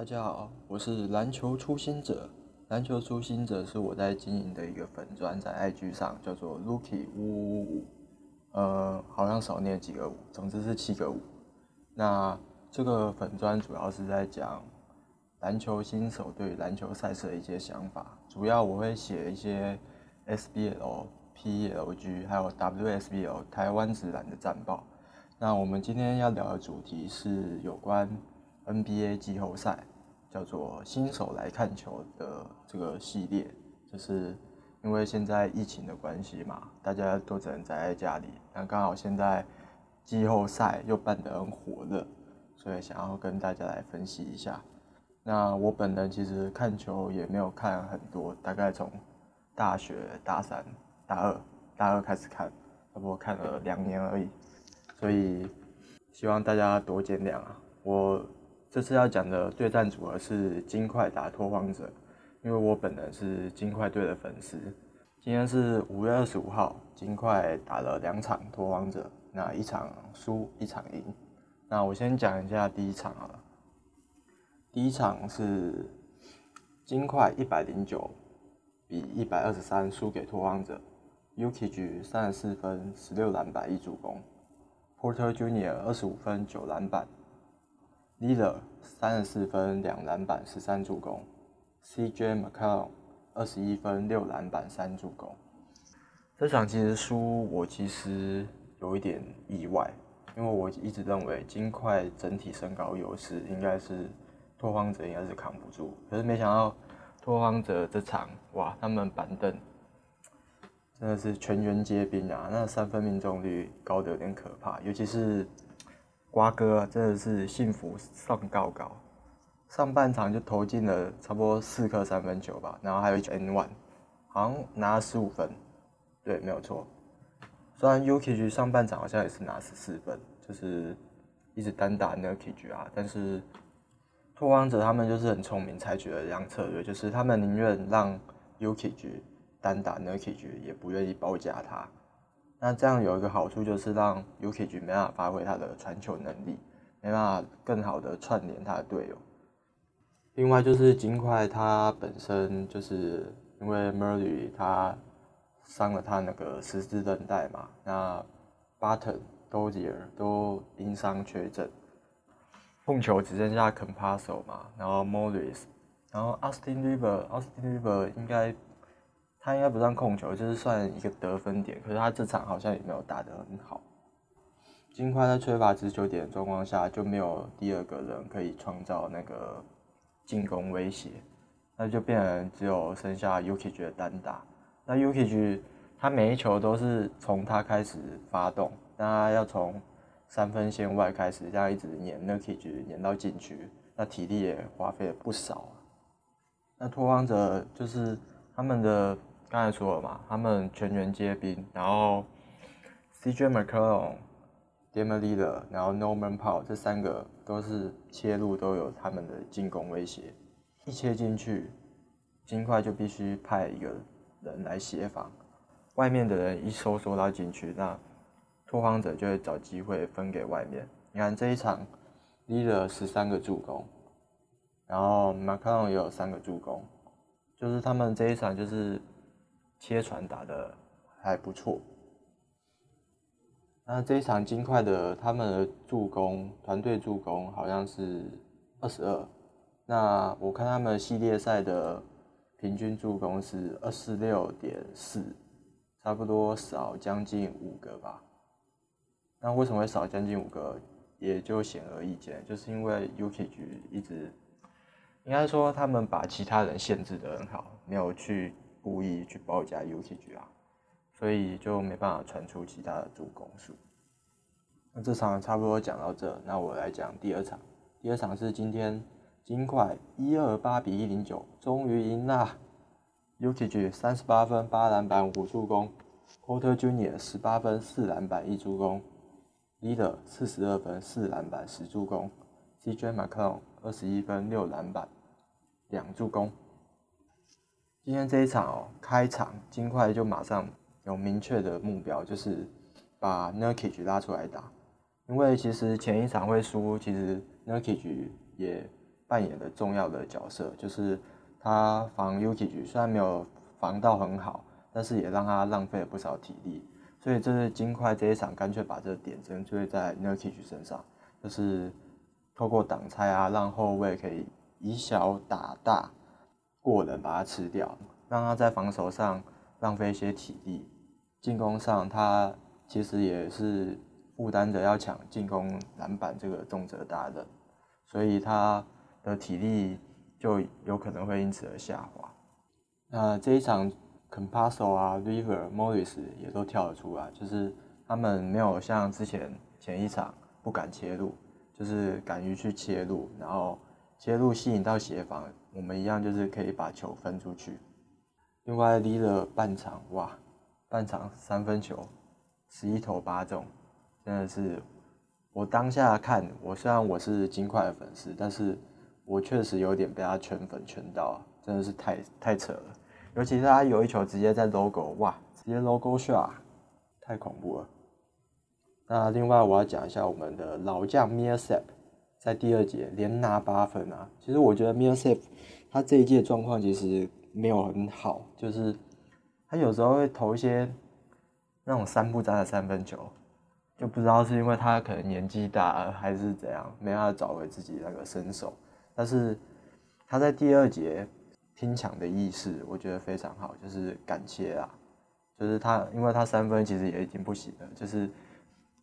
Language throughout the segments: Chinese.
大家好，我是篮球初心者。篮球初心者是我在经营的一个粉砖，在 IG 上叫做 Lucky 五五五，呃，好像少念几个五，总之是七个五。那这个粉砖主要是在讲篮球新手对篮球赛事的一些想法，主要我会写一些 SBL、PLG 还有 WSBL 台湾职篮的战报。那我们今天要聊的主题是有关 NBA 季后赛，叫做新手来看球的这个系列，就是因为现在疫情的关系嘛，大家都只能宅在家里。那刚好现在季后赛又办得很火热，所以想要跟大家来分析一下。那我本人其实看球也没有看很多，大概从大学大三、大二、大二开始看，差不多看了两年而已。所以希望大家多见谅啊！我这次要讲的对战组合是金块打拓荒者，因为我本人是金块队的粉丝。今天是五月二十五号，金块打了两场拓荒者，那一场输一场赢。那我先讲一下第一场好了。第一场是金块一百零九比一百二十三输给拓荒者，Uki 局三十四分十六篮板一助攻。Porter Junior 二十五分九篮板 l i l l e r 三十四分两篮板十三助攻，CJ McCollum 二十一分六篮板三助攻。这场其实输我其实有一点意外，因为我一直认为金块整体身高优势应该是拓荒者应该是扛不住，可是没想到拓荒者这场哇，他们板凳。真的是全员皆兵啊！那三分命中率高得有点可怕，尤其是瓜哥，真的是幸福上高高。上半场就投进了差不多四颗三分球吧，然后还有一 N one，好像拿了十五分，对，没有错。虽然 Uki 上半场好像也是拿十四分，就是一直单打 Nuki 啊，但是拓荒者他们就是很聪明，采取了这样策略，就是他们宁愿让 Uki 单打 n u k i 也不愿意包夹他，那这样有一个好处就是让 Uki 没办法发挥他的传球能力，没办法更好的串联他的队友。另外就是金块他本身就是因为 Murray 他伤了他那个十字韧带嘛，那 Button、Dozier 都因伤缺阵，控球只剩下 Compasso 嘛，然后 Morris，然后 Austin River，Austin River 应该。他应该不算控球，就是算一个得分点。可是他这场好像也没有打得很好。金块在缺乏持球点的状况下，就没有第二个人可以创造那个进攻威胁，那就变成只有剩下 Uki 的单打。那 Uki 他每一球都是从他开始发动，那他要从三分线外开始，这样一直撵 Uki 撵到禁区，那体力也花费了不少。那拓荒者就是他们的。刚才说了嘛，他们全员皆兵，然后 CJ McCollum、d a m i l l a 然后 Norman Powell 这三个都是切入都有他们的进攻威胁，一切进去，金块就必须派一个人来协防，外面的人一收缩到进去，那拓荒者就会找机会分给外面。你看这一场 l i l l 十三个助攻，然后 McCollum 也有三个助攻，就是他们这一场就是。切传打的还不错，那这一场金块的他们的助攻团队助攻好像是二十二，那我看他们系列赛的平均助攻是二十六点四，差不多少将近五个吧。那为什么会少将近五个，也就显而易见，就是因为 UK 局一直应该说他们把其他人限制的很好，没有去。故意去包夹 UTG 啊，所以就没办法传出其他的助攻数。那这场差不多讲到这，那我来讲第二场。第二场是今天金块一二八比一零九，终于赢了。UTG 三十八分八篮板五助攻，Porter Junior 十八分四篮板一助攻，Leader 四十二分四篮板十助攻，CJ McCollum 二十一分六篮板两助攻。今天这一场哦，开场金块就马上有明确的目标，就是把 Nurkic 拉出来打。因为其实前一场会输，其实 Nurkic 也扮演了重要的角色，就是他防 Ukg 虽然没有防到很好，但是也让他浪费了不少体力。所以这是金块这一场干脆把这个点针对在 Nurkic 身上，就是透过挡拆啊，让后卫可以以小打大，过人把他吃掉，让他在防守上浪费一些体力，进攻上他其实也是负担着要抢进攻篮板这个重责大任，所以他的体力就有可能会因此而下滑。那这一场。Compasso 啊，River、Morris 也都跳了出来，就是他们没有像之前前一场不敢切入，就是敢于去切入，然后切入吸引到协防，我们一样就是可以把球分出去。另外离了半场哇，半场三分球十一投八中，真的是我当下看，我虽然我是金块的粉丝，但是我确实有点被他圈粉圈到，真的是太太扯了。尤其是他有一球直接在 logo，哇，直接 logo shot，太恐怖了。那另外我要讲一下我们的老将 m i r s e p 在第二节连拿八分啊。其实我觉得 m i r s e 他这一届状况其实没有很好，就是他有时候会投一些那种三不沾的三分球，就不知道是因为他可能年纪大了还是怎样，没办法找回自己那个身手。但是他在第二节。拼抢的意识，我觉得非常好，就是敢切啊，就是他，因为他三分其实也已经不行了，就是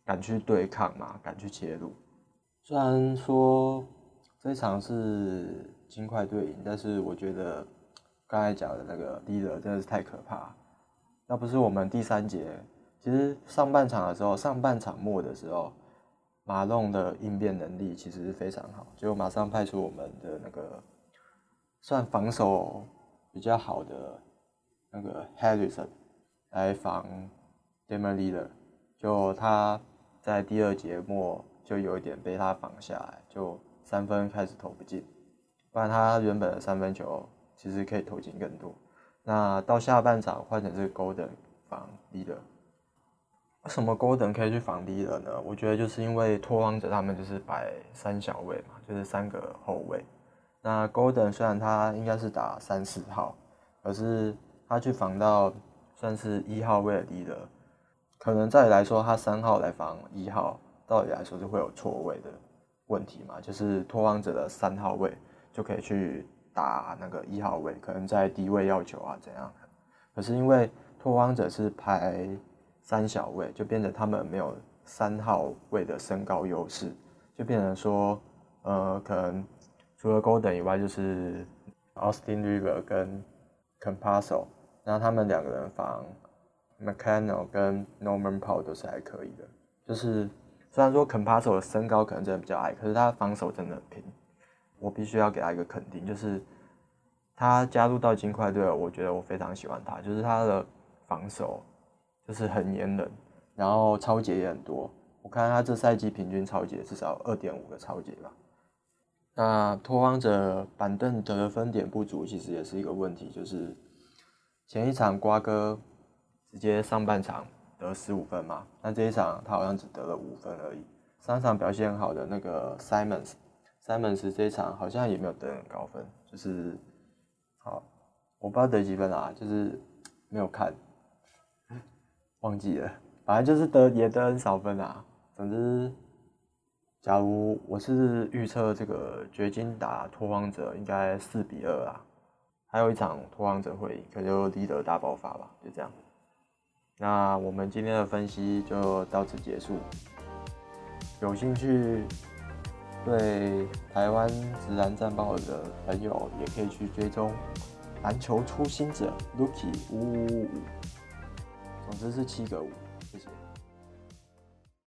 敢去对抗嘛，敢去切入。虽然说这场是金块队赢，但是我觉得刚才讲的那个 leader 真的是太可怕。要不是我们第三节，其实上半场的时候，上半场末的时候，马龙的应变能力其实是非常好，就马上派出我们的那个。算防守比较好的那个 Harrison 来防 d e m e r l e a d e r 就他在第二节末就有一点被他防下来，就三分开始投不进，不然他原本的三分球其实可以投进更多。那到下半场换成是 Golden 防 Leader，为什么 Golden 可以去防 Leader 呢？我觉得就是因为拓荒者他们就是摆三小位嘛，就是三个后卫。那 Golden 虽然他应该是打三四号，可是他去防到算是一号位的 leader，可能再来说他三号来防一号，道理来说就会有错位的问题嘛，就是拓荒者的三号位就可以去打那个一号位，可能在低位要求啊怎样，可是因为拓荒者是排三小位，就变成他们没有三号位的身高优势，就变成说呃可能。除了 Golden 以外，就是 Austin River 跟 Compasso，那他们两个人防 m c c a n n e l 跟 Norman Powell 都是还可以的。就是虽然说 Compasso 的身高可能真的比较矮，可是他防守真的很拼。我必须要给他一个肯定，就是他加入到金块队，我觉得我非常喜欢他，就是他的防守就是很黏人，然后超节也很多。我看他这赛季平均超节至少二点五个超节吧。那拓荒者板凳得分点不足，其实也是一个问题。就是前一场瓜哥直接上半场得十五分嘛，那这一场他好像只得了五分而已。上场表现很好的那个 Simons，Simons 这一场好像也没有得很高分，就是好，我不知道得几分啊，就是没有看，忘记了，反正就是得也得很少分啊，总之。假如我是预测这个掘金打拓荒者应该四比二啊，还有一场拓荒者会赢，可就低德大爆发吧，就这样。那我们今天的分析就到此结束。有兴趣对台湾直男战报的朋友，也可以去追踪篮球初心者 Lucky 五五五，总之是七个五。